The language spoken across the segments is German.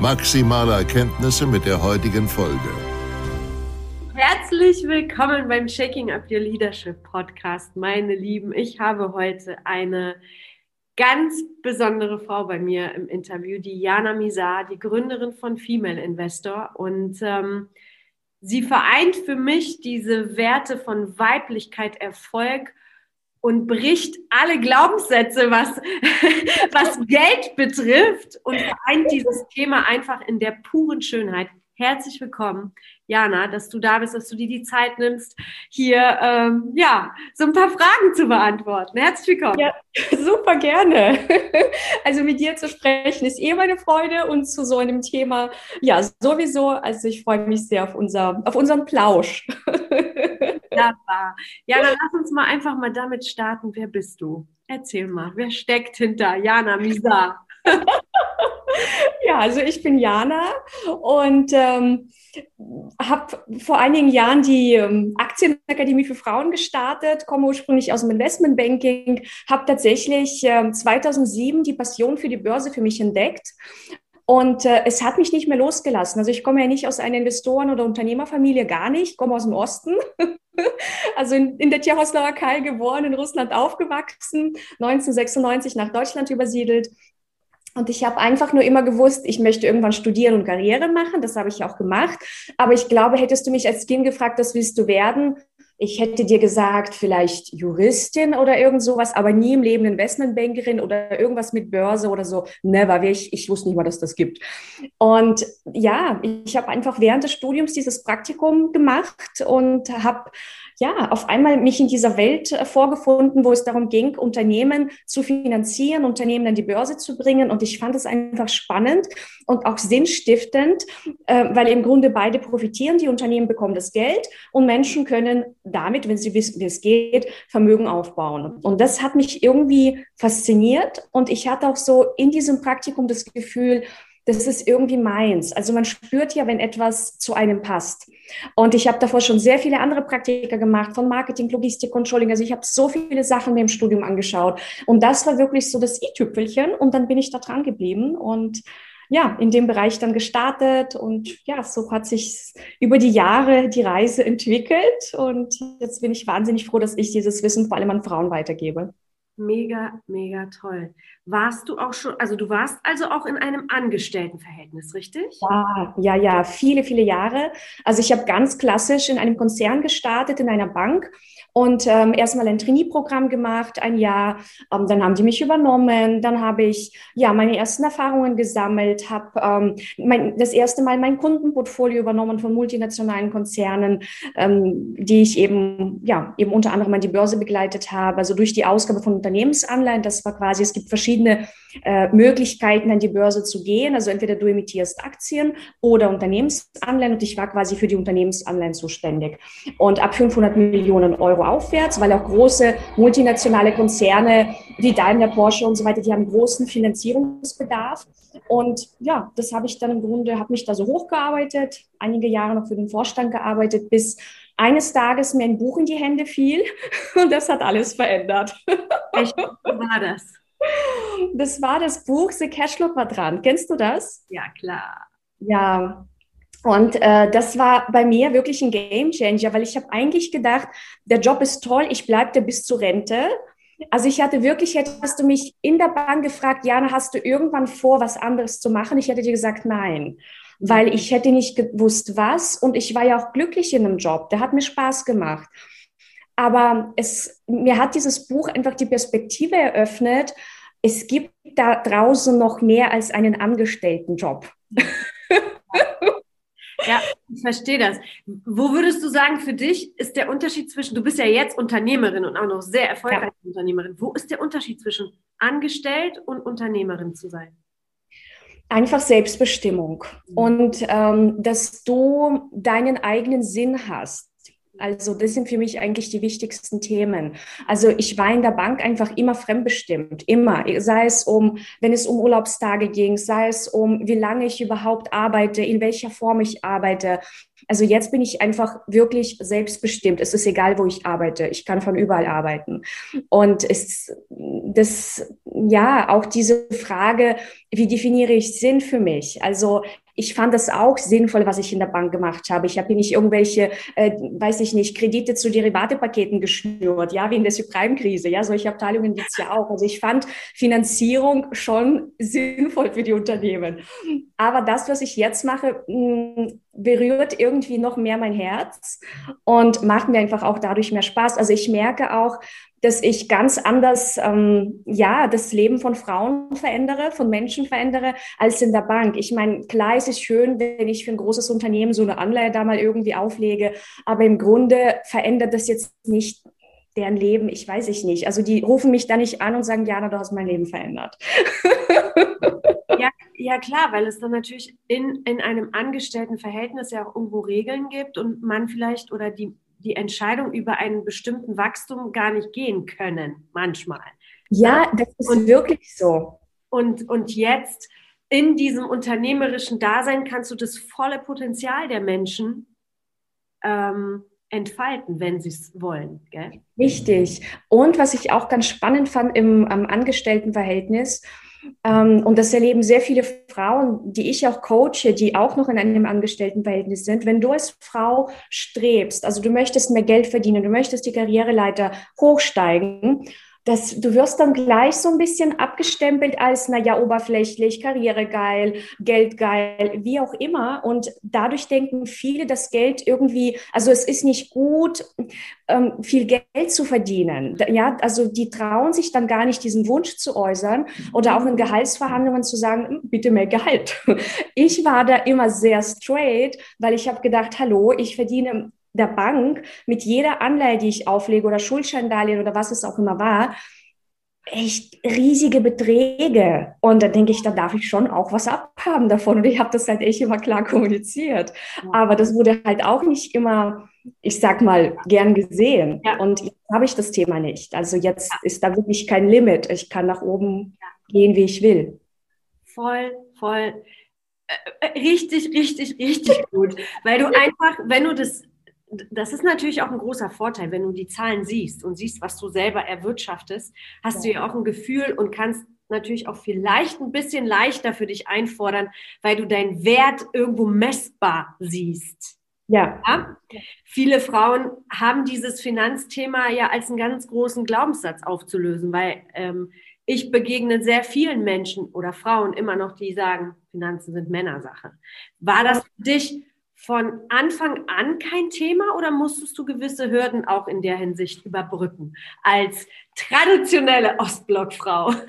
maximale Erkenntnisse mit der heutigen Folge. Herzlich willkommen beim Shaking Up Your Leadership Podcast, meine Lieben. Ich habe heute eine ganz besondere Frau bei mir im Interview, die Jana Misar, die Gründerin von Female Investor. Und ähm, sie vereint für mich diese Werte von Weiblichkeit, Erfolg und bricht alle Glaubenssätze, was, was Geld betrifft und vereint dieses Thema einfach in der puren Schönheit. Herzlich willkommen, Jana, dass du da bist, dass du dir die Zeit nimmst, hier ähm, ja so ein paar Fragen zu beantworten. Herzlich willkommen. Ja, super gerne. Also mit dir zu sprechen ist eh meine Freude und zu so einem Thema ja sowieso. Also ich freue mich sehr auf unser auf unseren Plausch. Wunderbar. Ja, dann lass uns mal einfach mal damit starten. Wer bist du? Erzähl mal, wer steckt hinter Jana Misa? ja, also ich bin Jana und ähm, habe vor einigen Jahren die ähm, Aktienakademie für Frauen gestartet, komme ursprünglich aus dem Investmentbanking, habe tatsächlich ähm, 2007 die Passion für die Börse für mich entdeckt und äh, es hat mich nicht mehr losgelassen. Also ich komme ja nicht aus einer Investoren- oder Unternehmerfamilie, gar nicht. Ich komme aus dem Osten. also in, in der Tschechoslowakei geboren, in Russland aufgewachsen, 1996 nach Deutschland übersiedelt. Und ich habe einfach nur immer gewusst, ich möchte irgendwann studieren und Karriere machen. Das habe ich auch gemacht. Aber ich glaube, hättest du mich als Kind gefragt, was willst du werden, ich hätte dir gesagt, vielleicht Juristin oder irgend sowas, aber nie im Leben Investmentbankerin oder irgendwas mit Börse oder so. Never. Ich, ich wusste nicht mal, dass das gibt. Und ja, ich habe einfach während des Studiums dieses Praktikum gemacht und habe ja, auf einmal mich in dieser Welt äh, vorgefunden, wo es darum ging, Unternehmen zu finanzieren, Unternehmen an die Börse zu bringen. Und ich fand es einfach spannend und auch sinnstiftend, äh, weil im Grunde beide profitieren. Die Unternehmen bekommen das Geld und Menschen können damit, wenn sie wissen, wie es geht, Vermögen aufbauen. Und das hat mich irgendwie fasziniert. Und ich hatte auch so in diesem Praktikum das Gefühl, das ist irgendwie meins. Also man spürt ja, wenn etwas zu einem passt. Und ich habe davor schon sehr viele andere Praktika gemacht, von Marketing, Logistik, Controlling. Also ich habe so viele Sachen mir im Studium angeschaut. Und das war wirklich so das i-Tüpfelchen. Und dann bin ich da dran geblieben und ja, in dem Bereich dann gestartet. Und ja, so hat sich über die Jahre die Reise entwickelt. Und jetzt bin ich wahnsinnig froh, dass ich dieses Wissen vor allem an Frauen weitergebe. Mega, mega toll. Warst du auch schon, also du warst also auch in einem Angestelltenverhältnis, richtig? Ja, ja, ja, viele, viele Jahre. Also ich habe ganz klassisch in einem Konzern gestartet, in einer Bank und ähm, erstmal ein Trainee-Programm gemacht, ein Jahr. Ähm, dann haben die mich übernommen. Dann habe ich ja meine ersten Erfahrungen gesammelt, habe ähm, das erste Mal mein Kundenportfolio übernommen von multinationalen Konzernen, ähm, die ich eben ja eben unter anderem an die Börse begleitet habe. Also durch die Ausgabe von Unternehmensanleihen. Das war quasi es gibt verschiedene äh, Möglichkeiten an die Börse zu gehen. Also entweder du emittierst Aktien oder Unternehmensanleihen und ich war quasi für die Unternehmensanleihen zuständig. Und ab 500 Millionen Euro aufwärts, weil auch große multinationale Konzerne wie Daimler, Porsche und so weiter, die haben großen Finanzierungsbedarf. Und ja, das habe ich dann im Grunde, habe mich da so hochgearbeitet, einige Jahre noch für den Vorstand gearbeitet, bis eines Tages mir ein Buch in die Hände fiel und das hat alles verändert. Echt? war das? Das war das Buch The Cashflow Quadrant. Kennst du das? Ja, klar. Ja, und äh, das war bei mir wirklich ein Game Changer, weil ich habe eigentlich gedacht, der Job ist toll, ich bleibe da bis zur Rente. Also ich hatte wirklich, hättest du mich in der Bank gefragt, Jana, hast du irgendwann vor, was anderes zu machen? Ich hätte dir gesagt, nein, weil ich hätte nicht gewusst, was. Und ich war ja auch glücklich in einem Job, der hat mir Spaß gemacht. Aber es, mir hat dieses Buch einfach die Perspektive eröffnet, es gibt da draußen noch mehr als einen Angestelltenjob. Ja, ich verstehe das. Wo würdest du sagen, für dich ist der Unterschied zwischen, du bist ja jetzt Unternehmerin und auch noch sehr erfolgreiche ja. Unternehmerin. Wo ist der Unterschied zwischen angestellt und Unternehmerin zu sein? Einfach Selbstbestimmung mhm. und ähm, dass du deinen eigenen Sinn hast. Also das sind für mich eigentlich die wichtigsten Themen. Also ich war in der Bank einfach immer fremdbestimmt, immer. Sei es um, wenn es um Urlaubstage ging, sei es um, wie lange ich überhaupt arbeite, in welcher Form ich arbeite. Also jetzt bin ich einfach wirklich selbstbestimmt. Es ist egal, wo ich arbeite. Ich kann von überall arbeiten. Und es, das, ja, auch diese Frage, wie definiere ich Sinn für mich? Also ich fand das auch sinnvoll, was ich in der Bank gemacht habe. Ich habe nicht irgendwelche, äh, weiß ich nicht, Kredite zu Derivatepaketen geschnürt, ja, wie in der Subprime-Krise. Ja, solche Abteilungen gibt es ja auch. Also ich fand Finanzierung schon sinnvoll für die Unternehmen. Aber das, was ich jetzt mache, mh, berührt irgendwie noch mehr mein Herz und macht mir einfach auch dadurch mehr Spaß. Also ich merke auch, dass ich ganz anders, ähm, ja, das Leben von Frauen verändere, von Menschen verändere, als in der Bank. Ich meine, klar, es ist schön, wenn ich für ein großes Unternehmen so eine Anleihe da mal irgendwie auflege, aber im Grunde verändert das jetzt nicht deren Leben, ich weiß ich nicht. Also die rufen mich da nicht an und sagen, Jana, du hast mein Leben verändert. ja, ja, klar, weil es dann natürlich in, in einem Angestelltenverhältnis ja auch irgendwo Regeln gibt und man vielleicht oder die die Entscheidung über einen bestimmten Wachstum gar nicht gehen können, manchmal. Ja, das ist und, wirklich so. Und, und jetzt in diesem unternehmerischen Dasein kannst du das volle Potenzial der Menschen ähm, entfalten, wenn sie es wollen. Gell? Richtig. Und was ich auch ganz spannend fand im Angestelltenverhältnis, ähm, und das erleben sehr viele Frauen, die ich auch coache, die auch noch in einem Angestelltenverhältnis sind. Wenn du als Frau strebst, also du möchtest mehr Geld verdienen, du möchtest die Karriereleiter hochsteigen das, du wirst dann gleich so ein bisschen abgestempelt als, naja, oberflächlich, karrieregeil, geldgeil, wie auch immer. Und dadurch denken viele, dass Geld irgendwie, also es ist nicht gut, ähm, viel Geld zu verdienen. Ja, also die trauen sich dann gar nicht, diesen Wunsch zu äußern oder auch in Gehaltsverhandlungen zu sagen, hm, bitte mehr Gehalt. Ich war da immer sehr straight, weil ich habe gedacht, hallo, ich verdiene der Bank mit jeder Anleihe, die ich auflege oder Schuldscheindarlehen oder was es auch immer war, echt riesige Beträge. Und da denke ich, da darf ich schon auch was abhaben davon. Und ich habe das halt echt immer klar kommuniziert. Aber das wurde halt auch nicht immer, ich sag mal, gern gesehen. Ja. Und jetzt habe ich das Thema nicht. Also jetzt ja. ist da wirklich kein Limit. Ich kann nach oben gehen, wie ich will. Voll, voll. Äh, äh, richtig, richtig, richtig gut. Weil du einfach, wenn du das das ist natürlich auch ein großer Vorteil, wenn du die Zahlen siehst und siehst, was du selber erwirtschaftest, hast ja. du ja auch ein Gefühl und kannst natürlich auch vielleicht ein bisschen leichter für dich einfordern, weil du deinen Wert irgendwo messbar siehst. Ja. ja. Viele Frauen haben dieses Finanzthema ja als einen ganz großen Glaubenssatz aufzulösen, weil ähm, ich begegne sehr vielen Menschen oder Frauen immer noch, die sagen, Finanzen sind Männersache. War das für dich von Anfang an kein Thema oder musstest du gewisse Hürden auch in der Hinsicht überbrücken als traditionelle Ostblockfrau?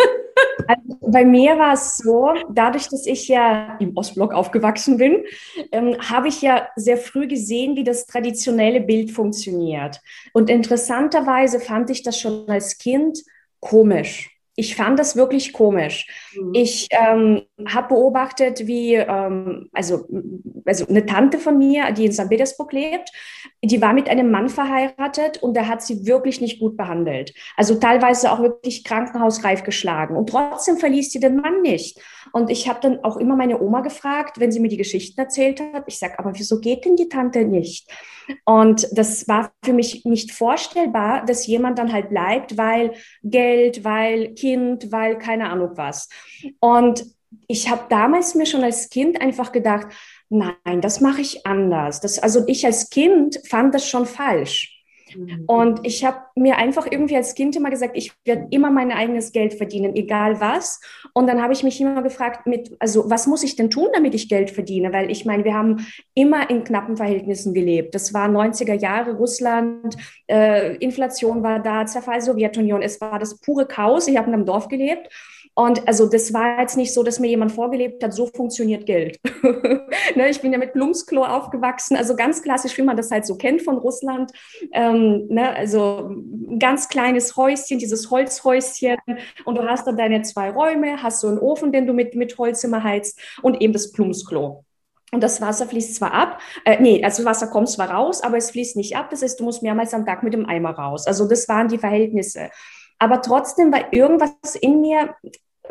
Also bei mir war es so, dadurch, dass ich ja im Ostblock aufgewachsen bin, ähm, habe ich ja sehr früh gesehen, wie das traditionelle Bild funktioniert. Und interessanterweise fand ich das schon als Kind komisch ich fand das wirklich komisch. Mhm. Ich ähm, habe beobachtet, wie, ähm, also, also eine Tante von mir, die in St. Petersburg lebt, die war mit einem Mann verheiratet und der hat sie wirklich nicht gut behandelt. Also teilweise auch wirklich krankenhausreif geschlagen. Und trotzdem verließ sie den Mann nicht. Und ich habe dann auch immer meine Oma gefragt, wenn sie mir die Geschichten erzählt hat. Ich sage, aber wieso geht denn die Tante nicht? Und das war für mich nicht vorstellbar, dass jemand dann halt bleibt, weil Geld, weil Kind, weil keine Ahnung was. Und ich habe damals mir schon als Kind einfach gedacht, nein, das mache ich anders. Das, also ich als Kind fand das schon falsch. Mhm. Und ich habe mir einfach irgendwie als Kind immer gesagt, ich werde immer mein eigenes Geld verdienen, egal was. Und dann habe ich mich immer gefragt, mit, also was muss ich denn tun, damit ich Geld verdiene? Weil ich meine, wir haben immer in knappen Verhältnissen gelebt. Das war 90er Jahre, Russland, äh, Inflation war da, Zerfall Sowjetunion, es war das pure Chaos. Ich habe in einem Dorf gelebt. Und also das war jetzt nicht so, dass mir jemand vorgelebt hat, so funktioniert Geld. ne, ich bin ja mit Blumsklo aufgewachsen, also ganz klassisch, wie man das halt so kennt von Russland. Ähm, ne, also ein ganz kleines Häuschen, dieses Holzhäuschen und du hast dann deine zwei Räume, hast so einen Ofen, den du mit, mit Holz immer heizt und eben das Blumsklo. Und das Wasser fließt zwar ab, äh, nee, also Wasser kommt zwar raus, aber es fließt nicht ab. Das heißt, du musst mehrmals am Tag mit dem Eimer raus. Also das waren die Verhältnisse. Aber trotzdem war irgendwas in mir,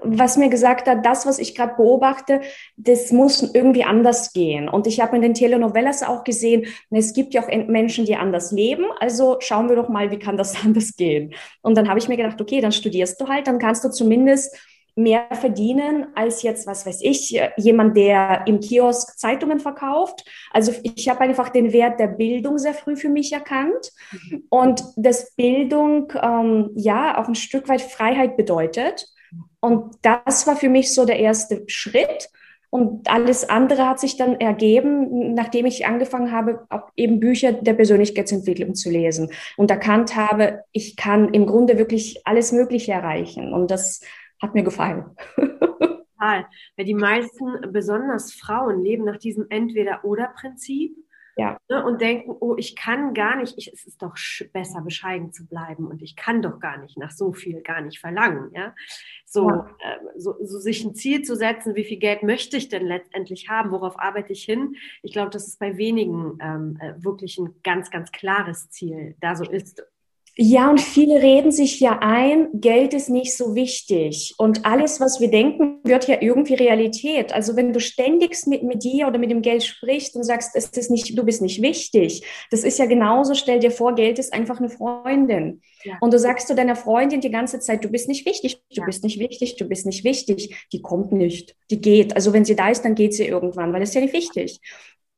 was mir gesagt hat, das, was ich gerade beobachte, das muss irgendwie anders gehen. Und ich habe in den Telenovelas auch gesehen, es gibt ja auch Menschen, die anders leben. Also schauen wir doch mal, wie kann das anders gehen. Und dann habe ich mir gedacht, okay, dann studierst du halt, dann kannst du zumindest mehr verdienen als jetzt, was weiß ich, jemand, der im Kiosk Zeitungen verkauft. Also ich habe einfach den Wert der Bildung sehr früh für mich erkannt mhm. und dass Bildung ähm, ja auch ein Stück weit Freiheit bedeutet. Und das war für mich so der erste Schritt. Und alles andere hat sich dann ergeben, nachdem ich angefangen habe, auch eben Bücher der Persönlichkeitsentwicklung zu lesen und erkannt habe, ich kann im Grunde wirklich alles Mögliche erreichen. Und das hat mir gefallen. Weil die meisten, besonders Frauen, leben nach diesem Entweder-Oder-Prinzip ja. Ne, und denken, oh, ich kann gar nicht, ich, es ist doch besser, bescheiden zu bleiben und ich kann doch gar nicht nach so viel gar nicht verlangen. Ja? So, ja. Äh, so, so sich ein Ziel zu setzen, wie viel Geld möchte ich denn letztendlich haben, worauf arbeite ich hin? Ich glaube, das ist bei wenigen ähm, äh, wirklich ein ganz, ganz klares Ziel, da so ist ja, und viele reden sich ja ein, Geld ist nicht so wichtig. Und alles, was wir denken, wird ja irgendwie Realität. Also wenn du ständig mit, mit dir oder mit dem Geld sprichst und sagst, es ist nicht, du bist nicht wichtig, das ist ja genauso, stell dir vor, Geld ist einfach eine Freundin. Ja. Und du sagst zu deiner Freundin die ganze Zeit, du bist nicht wichtig, du ja. bist nicht wichtig, du bist nicht wichtig. Die kommt nicht, die geht. Also wenn sie da ist, dann geht sie irgendwann, weil es ja nicht wichtig.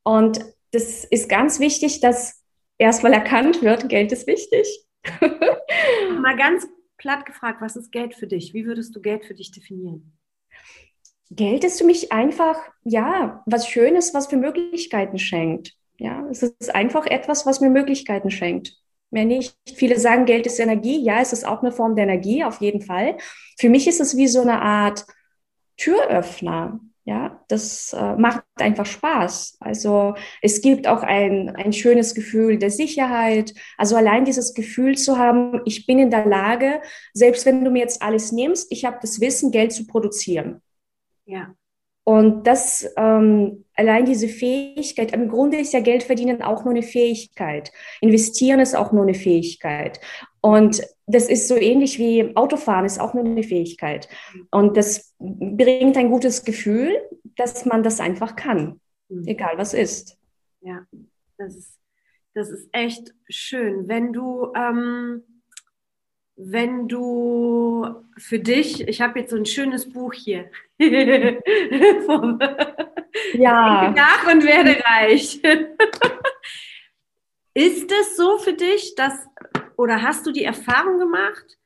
Und das ist ganz wichtig, dass erstmal erkannt wird, Geld ist wichtig. Mal ganz platt gefragt, was ist Geld für dich? Wie würdest du Geld für dich definieren? Geld ist für mich einfach, ja, was Schönes, was mir Möglichkeiten schenkt. Ja, es ist einfach etwas, was mir Möglichkeiten schenkt. Mehr nicht. Viele sagen, Geld ist Energie. Ja, es ist auch eine Form der Energie, auf jeden Fall. Für mich ist es wie so eine Art Türöffner. Ja, das äh, macht einfach Spaß. Also es gibt auch ein, ein schönes Gefühl der Sicherheit. Also allein dieses Gefühl zu haben, ich bin in der Lage, selbst wenn du mir jetzt alles nimmst, ich habe das Wissen, Geld zu produzieren. Ja. Und das, ähm, allein diese Fähigkeit, im Grunde ist ja Geld verdienen auch nur eine Fähigkeit. Investieren ist auch nur eine Fähigkeit. Und das ist so ähnlich wie Autofahren ist auch nur eine Fähigkeit. Und das bringt ein gutes Gefühl, dass man das einfach kann, mhm. egal was ist. Ja, das ist, das ist echt schön. Wenn du, ähm, wenn du für dich, ich habe jetzt so ein schönes Buch hier. Vom ja. Nach und werde reich. ist es so für dich, dass oder hast du die Erfahrung gemacht,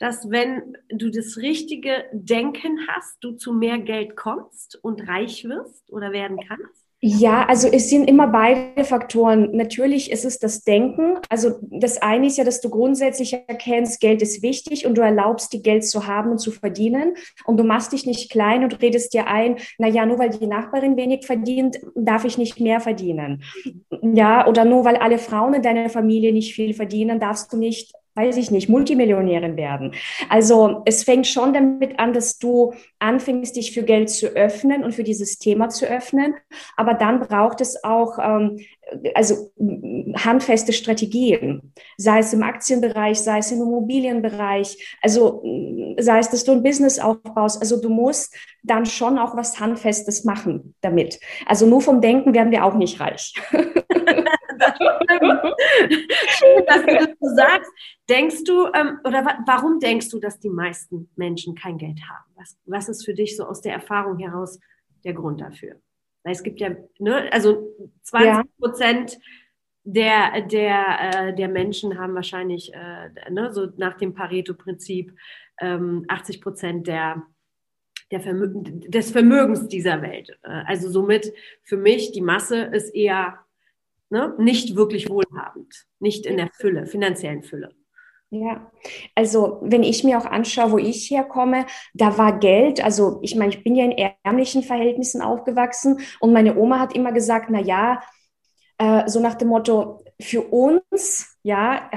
dass wenn du das richtige Denken hast, du zu mehr Geld kommst und reich wirst oder werden kannst? Ja, also es sind immer beide Faktoren. Natürlich ist es das Denken. Also das eine ist ja, dass du grundsätzlich erkennst, Geld ist wichtig und du erlaubst dir Geld zu haben und zu verdienen. Und du machst dich nicht klein und redest dir ein, na ja, nur weil die Nachbarin wenig verdient, darf ich nicht mehr verdienen. Ja, oder nur weil alle Frauen in deiner Familie nicht viel verdienen, darfst du nicht weiß ich nicht, Multimillionärin werden. Also es fängt schon damit an, dass du anfängst, dich für Geld zu öffnen und für dieses Thema zu öffnen. Aber dann braucht es auch ähm, also handfeste Strategien, sei es im Aktienbereich, sei es im Immobilienbereich, also sei es, dass du ein Business aufbaust. Also du musst dann schon auch was Handfestes machen damit. Also nur vom Denken werden wir auch nicht reich. Schön, dass du das so sagst. Denkst du, ähm, oder wa warum denkst du, dass die meisten Menschen kein Geld haben? Was, was ist für dich so aus der Erfahrung heraus der Grund dafür? Weil es gibt ja, ne, also 20 Prozent der, der, äh, der Menschen haben wahrscheinlich äh, ne, so nach dem Pareto-Prinzip ähm, 80 Prozent der, der Vermö des Vermögens dieser Welt. Äh, also somit für mich die Masse ist eher ne, nicht wirklich wohlhabend, nicht in der Fülle, finanziellen Fülle. Ja, also wenn ich mir auch anschaue, wo ich herkomme, da war Geld, also ich meine, ich bin ja in ärmlichen Verhältnissen aufgewachsen und meine Oma hat immer gesagt, na ja, äh, so nach dem Motto, für uns, ja,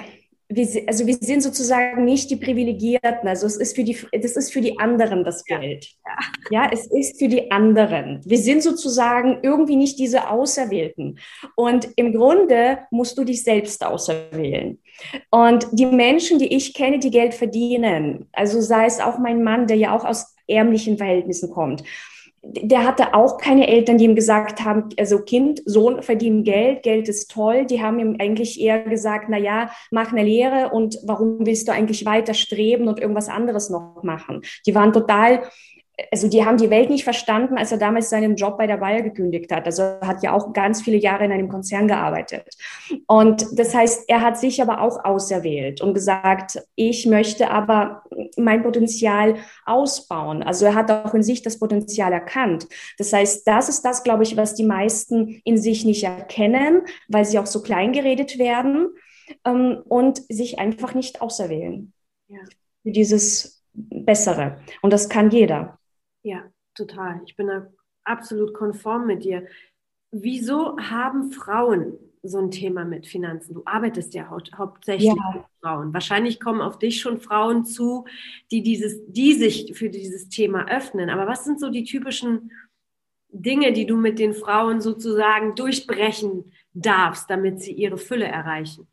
wir, also wir sind sozusagen nicht die Privilegierten. Also es ist für die, das ist für die anderen das Geld. Ja. ja, es ist für die anderen. Wir sind sozusagen irgendwie nicht diese Auserwählten. Und im Grunde musst du dich selbst auserwählen. Und die Menschen, die ich kenne, die Geld verdienen, also sei es auch mein Mann, der ja auch aus ärmlichen Verhältnissen kommt, der hatte auch keine Eltern, die ihm gesagt haben, also Kind, Sohn verdienen Geld, Geld ist toll. Die haben ihm eigentlich eher gesagt, na ja, mach eine Lehre und warum willst du eigentlich weiter streben und irgendwas anderes noch machen? Die waren total also die haben die Welt nicht verstanden, als er damals seinen Job bei der Bayer gekündigt hat. Also er hat ja auch ganz viele Jahre in einem Konzern gearbeitet. Und das heißt, er hat sich aber auch auserwählt und gesagt, ich möchte aber mein Potenzial ausbauen. Also er hat auch in sich das Potenzial erkannt. Das heißt, das ist das, glaube ich, was die meisten in sich nicht erkennen, weil sie auch so klein geredet werden ähm, und sich einfach nicht auserwählen. Ja. Für dieses Bessere. Und das kann jeder. Ja, total. Ich bin da absolut konform mit dir. Wieso haben Frauen so ein Thema mit Finanzen? Du arbeitest ja hau hauptsächlich ja. mit Frauen. Wahrscheinlich kommen auf dich schon Frauen zu, die, dieses, die sich für dieses Thema öffnen. Aber was sind so die typischen Dinge, die du mit den Frauen sozusagen durchbrechen darfst, damit sie ihre Fülle erreichen?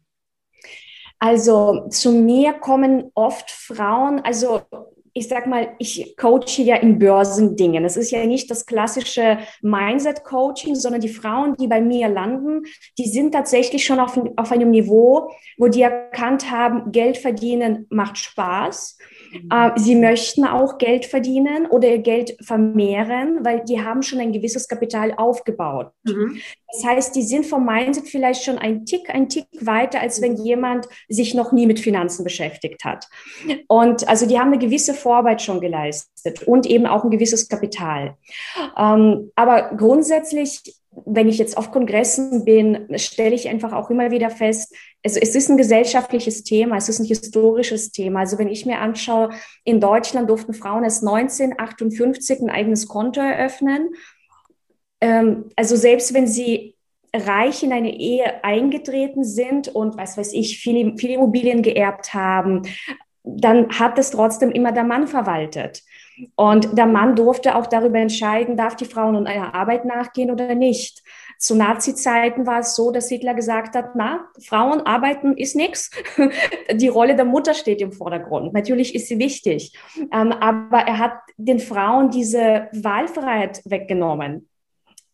Also zu mir kommen oft Frauen, also ich sag mal, ich coache ja in Börsendingen. Es ist ja nicht das klassische Mindset-Coaching, sondern die Frauen, die bei mir landen, die sind tatsächlich schon auf, auf einem Niveau, wo die erkannt haben, Geld verdienen macht Spaß. Mhm. Sie möchten auch Geld verdienen oder ihr Geld vermehren, weil die haben schon ein gewisses Kapital aufgebaut. Mhm. Das heißt, die sind vom Mindset vielleicht schon ein Tick, ein Tick weiter, als wenn jemand sich noch nie mit Finanzen beschäftigt hat. Und also die haben eine gewisse Vorarbeit schon geleistet und eben auch ein gewisses Kapital. Ähm, aber grundsätzlich wenn ich jetzt auf Kongressen bin, stelle ich einfach auch immer wieder fest, also es ist ein gesellschaftliches Thema, es ist ein historisches Thema. Also wenn ich mir anschaue, in Deutschland durften Frauen erst 1958 ein eigenes Konto eröffnen. Ähm, also selbst wenn sie reich in eine Ehe eingetreten sind und was weiß ich, viele, viele Immobilien geerbt haben, dann hat es trotzdem immer der Mann verwaltet. Und der Mann durfte auch darüber entscheiden, darf die Frau nun einer Arbeit nachgehen oder nicht. Zu Nazi-Zeiten war es so, dass Hitler gesagt hat, na, Frauen arbeiten ist nichts. Die Rolle der Mutter steht im Vordergrund. Natürlich ist sie wichtig. Ähm, aber er hat den Frauen diese Wahlfreiheit weggenommen.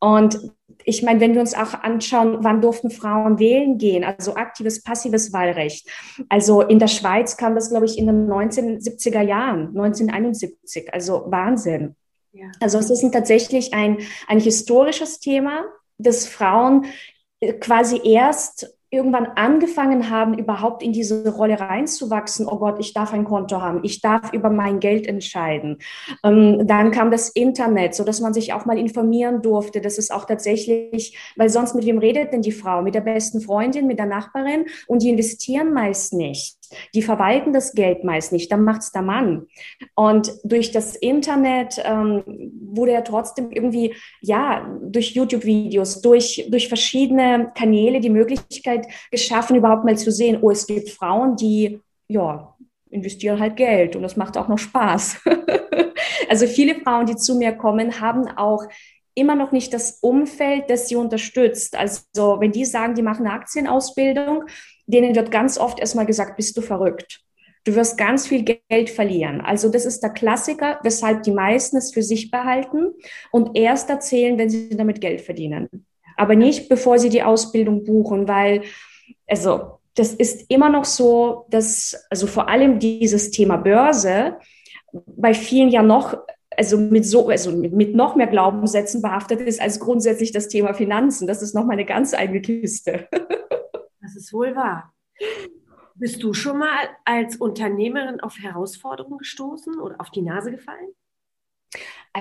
Und ich meine, wenn wir uns auch anschauen, wann durften Frauen wählen gehen, also aktives, passives Wahlrecht. Also in der Schweiz kam das, glaube ich, in den 1970er Jahren, 1971. Also Wahnsinn. Ja. Also es ist tatsächlich ein, ein historisches Thema, das Frauen quasi erst irgendwann angefangen haben, überhaupt in diese Rolle reinzuwachsen, oh Gott, ich darf ein Konto haben, ich darf über mein Geld entscheiden. Ähm, dann kam das Internet, so dass man sich auch mal informieren durfte. Das ist auch tatsächlich, weil sonst mit wem redet denn die Frau? Mit der besten Freundin, mit der Nachbarin und die investieren meist nicht. Die verwalten das Geld meist nicht, dann macht es der Mann. Und durch das Internet ähm, wurde er trotzdem irgendwie, ja, durch YouTube-Videos, durch, durch verschiedene Kanäle die Möglichkeit geschaffen, überhaupt mal zu sehen, oh, es gibt Frauen, die, ja, investieren halt Geld und das macht auch noch Spaß. also viele Frauen, die zu mir kommen, haben auch immer noch nicht das Umfeld, das sie unterstützt. Also wenn die sagen, die machen eine Aktienausbildung, denen wird ganz oft erstmal gesagt, bist du verrückt. Du wirst ganz viel Geld verlieren. Also das ist der Klassiker, weshalb die meisten es für sich behalten und erst erzählen, wenn sie damit Geld verdienen. Aber nicht, bevor sie die Ausbildung buchen, weil, also, das ist immer noch so, dass, also vor allem dieses Thema Börse bei vielen ja noch also mit so, also mit, noch mehr Glaubenssätzen behaftet ist als grundsätzlich das Thema Finanzen. Das ist noch mal eine ganz eigene Kiste. Das ist wohl wahr. Bist du schon mal als Unternehmerin auf Herausforderungen gestoßen oder auf die Nase gefallen?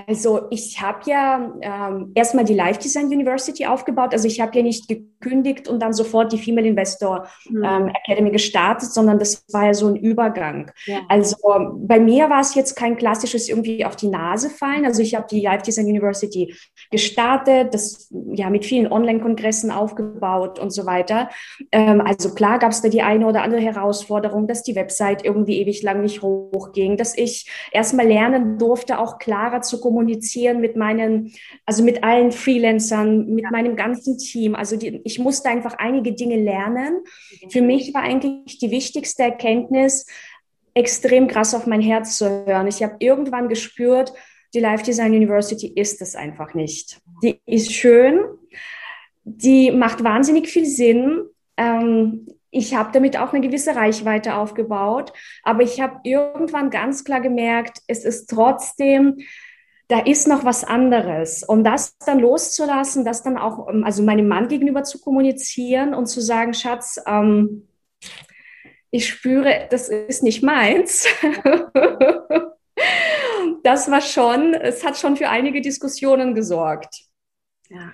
Also ich habe ja ähm, erstmal die Life Design University aufgebaut. Also ich habe ja nicht gekündigt und dann sofort die Female Investor mhm. ähm, Academy gestartet, sondern das war ja so ein Übergang. Ja. Also bei mir war es jetzt kein klassisches irgendwie auf die Nase fallen. Also ich habe die Life Design University gestartet, das ja mit vielen Online-Kongressen aufgebaut und so weiter. Ähm, also klar gab es da die eine oder andere Herausforderung, dass die Website irgendwie ewig lang nicht hochging, dass ich erstmal lernen durfte, auch klarer zu kommunizieren mit meinen, also mit allen Freelancern, mit ja. meinem ganzen Team. Also die, ich musste einfach einige Dinge lernen. Für mich war eigentlich die wichtigste Erkenntnis, extrem krass auf mein Herz zu hören. Ich habe irgendwann gespürt, die Life Design University ist es einfach nicht. Die ist schön, die macht wahnsinnig viel Sinn. Ähm, ich habe damit auch eine gewisse Reichweite aufgebaut, aber ich habe irgendwann ganz klar gemerkt, es ist trotzdem da ist noch was anderes. Um das dann loszulassen, das dann auch, ähm, also meinem Mann gegenüber zu kommunizieren und zu sagen, Schatz, ähm, ich spüre, das ist nicht meins. das war schon, es hat schon für einige Diskussionen gesorgt. Ja.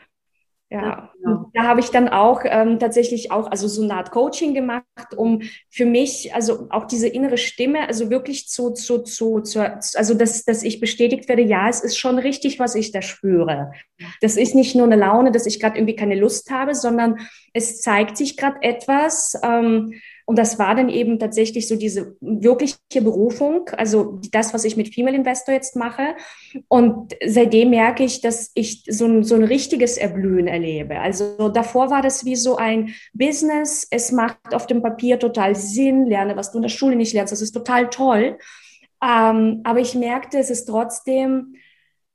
Ja, genau. da habe ich dann auch ähm, tatsächlich auch, also so eine Art Coaching gemacht, um für mich, also auch diese innere Stimme, also wirklich zu, zu, zu, zu also dass, dass ich bestätigt werde, ja, es ist schon richtig, was ich da spüre. Das ist nicht nur eine Laune, dass ich gerade irgendwie keine Lust habe, sondern es zeigt sich gerade etwas, ähm, und das war dann eben tatsächlich so diese wirkliche Berufung, also das, was ich mit Female Investor jetzt mache. Und seitdem merke ich, dass ich so ein, so ein richtiges Erblühen erlebe. Also davor war das wie so ein Business. Es macht auf dem Papier total Sinn, lerne, was du in der Schule nicht lernst. Das ist total toll. Ähm, aber ich merkte, es ist trotzdem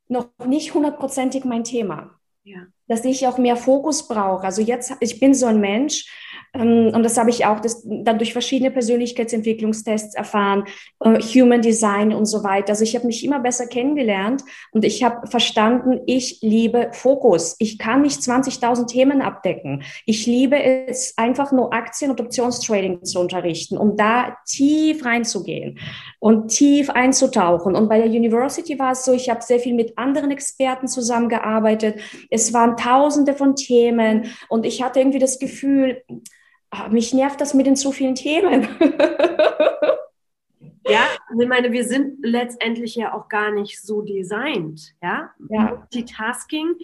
noch nicht hundertprozentig mein Thema. Ja. Dass ich auch mehr Fokus brauche. Also jetzt, ich bin so ein Mensch, ähm, und das habe ich auch das, dann durch verschiedene Persönlichkeitsentwicklungstests erfahren, äh, Human Design und so weiter. Also ich habe mich immer besser kennengelernt und ich habe verstanden, ich liebe Fokus. Ich kann nicht 20.000 Themen abdecken. Ich liebe es, einfach nur Aktien- und Optionstrading zu unterrichten, um da tief reinzugehen und tief einzutauchen. Und bei der University war es so, ich habe sehr viel mit anderen Experten zusammengearbeitet. Es waren tausende von Themen und ich hatte irgendwie das Gefühl, Ah, mich nervt das mit den zu vielen Themen. Ja, ich meine, wir sind letztendlich ja auch gar nicht so designt. Ja, ja. Multitasking,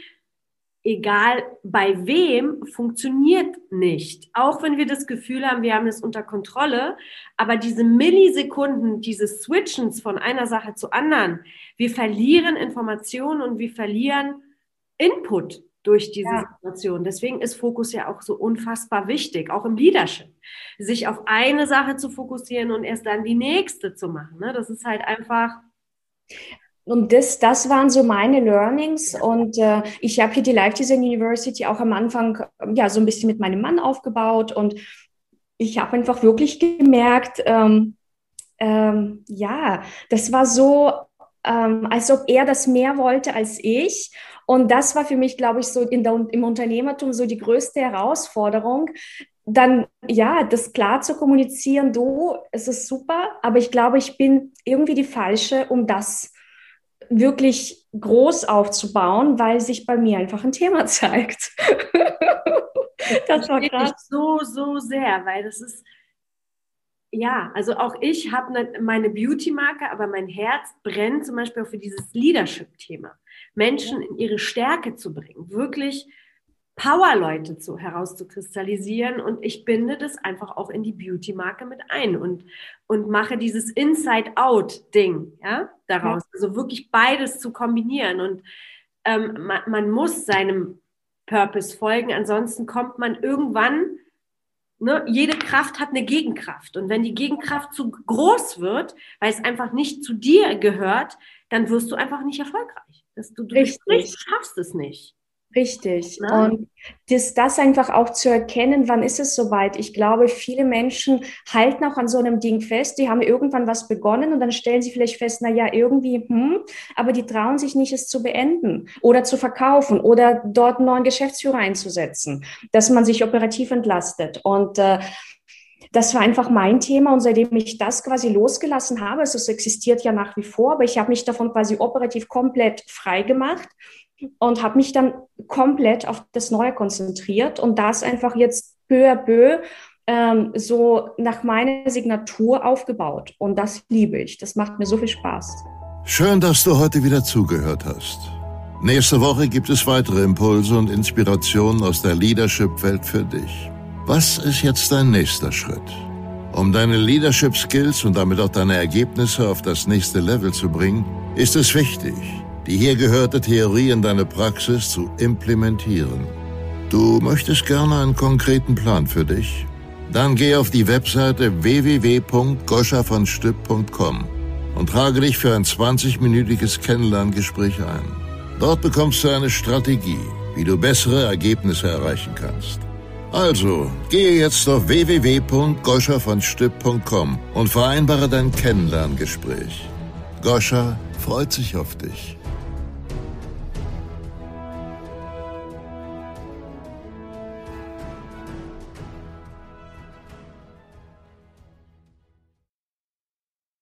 egal bei wem, funktioniert nicht. Auch wenn wir das Gefühl haben, wir haben es unter Kontrolle, aber diese Millisekunden, dieses Switchens von einer Sache zu anderen, wir verlieren Informationen und wir verlieren Input durch diese ja. Situation. Deswegen ist Fokus ja auch so unfassbar wichtig, auch im Leadership. Sich auf eine Sache zu fokussieren und erst dann die nächste zu machen. Ne? Das ist halt einfach. Und das, das waren so meine Learnings. Und äh, ich habe hier die Life Design University auch am Anfang ja so ein bisschen mit meinem Mann aufgebaut. Und ich habe einfach wirklich gemerkt, ähm, ähm, ja, das war so, ähm, als ob er das mehr wollte als ich. Und das war für mich, glaube ich, so in der, im Unternehmertum so die größte Herausforderung, dann ja, das klar zu kommunizieren, du, es ist super, aber ich glaube, ich bin irgendwie die Falsche, um das wirklich groß aufzubauen, weil sich bei mir einfach ein Thema zeigt. das war krass. So, so sehr, weil das ist, ja, also auch ich habe ne, meine Beauty-Marke, aber mein Herz brennt zum Beispiel auch für dieses Leadership-Thema. Menschen in ihre Stärke zu bringen, wirklich Power-Leute zu, herauszukristallisieren. Und ich binde das einfach auch in die Beauty-Marke mit ein und, und mache dieses Inside-Out-Ding ja, daraus. Also wirklich beides zu kombinieren. Und ähm, man, man muss seinem Purpose folgen, ansonsten kommt man irgendwann Ne, jede Kraft hat eine Gegenkraft. Und wenn die Gegenkraft zu groß wird, weil es einfach nicht zu dir gehört, dann wirst du einfach nicht erfolgreich. Das, du, du, du schaffst es nicht. Richtig. Na? Und das, das einfach auch zu erkennen, wann ist es soweit? Ich glaube, viele Menschen halten auch an so einem Ding fest. Die haben irgendwann was begonnen und dann stellen sie vielleicht fest, na ja, irgendwie, hm, aber die trauen sich nicht, es zu beenden oder zu verkaufen oder dort einen neuen Geschäftsführer einzusetzen, dass man sich operativ entlastet. Und äh, das war einfach mein Thema und seitdem ich das quasi losgelassen habe, also es existiert ja nach wie vor, aber ich habe mich davon quasi operativ komplett frei gemacht und habe mich dann komplett auf das Neue konzentriert und das einfach jetzt peu à peu ähm, so nach meiner Signatur aufgebaut. Und das liebe ich. Das macht mir so viel Spaß. Schön, dass du heute wieder zugehört hast. Nächste Woche gibt es weitere Impulse und Inspirationen aus der Leadership-Welt für dich. Was ist jetzt dein nächster Schritt? Um deine Leadership Skills und damit auch deine Ergebnisse auf das nächste Level zu bringen, ist es wichtig, die hier gehörte Theorie in deine Praxis zu implementieren. Du möchtest gerne einen konkreten Plan für dich? Dann geh auf die Webseite www.goschavonstipp.com und trage dich für ein 20-minütiges Kennenlerngespräch ein. Dort bekommst du eine Strategie, wie du bessere Ergebnisse erreichen kannst. Also, gehe jetzt auf www.goschavonstipp.com und vereinbare dein Kennenlerngespräch. Goscha freut sich auf dich.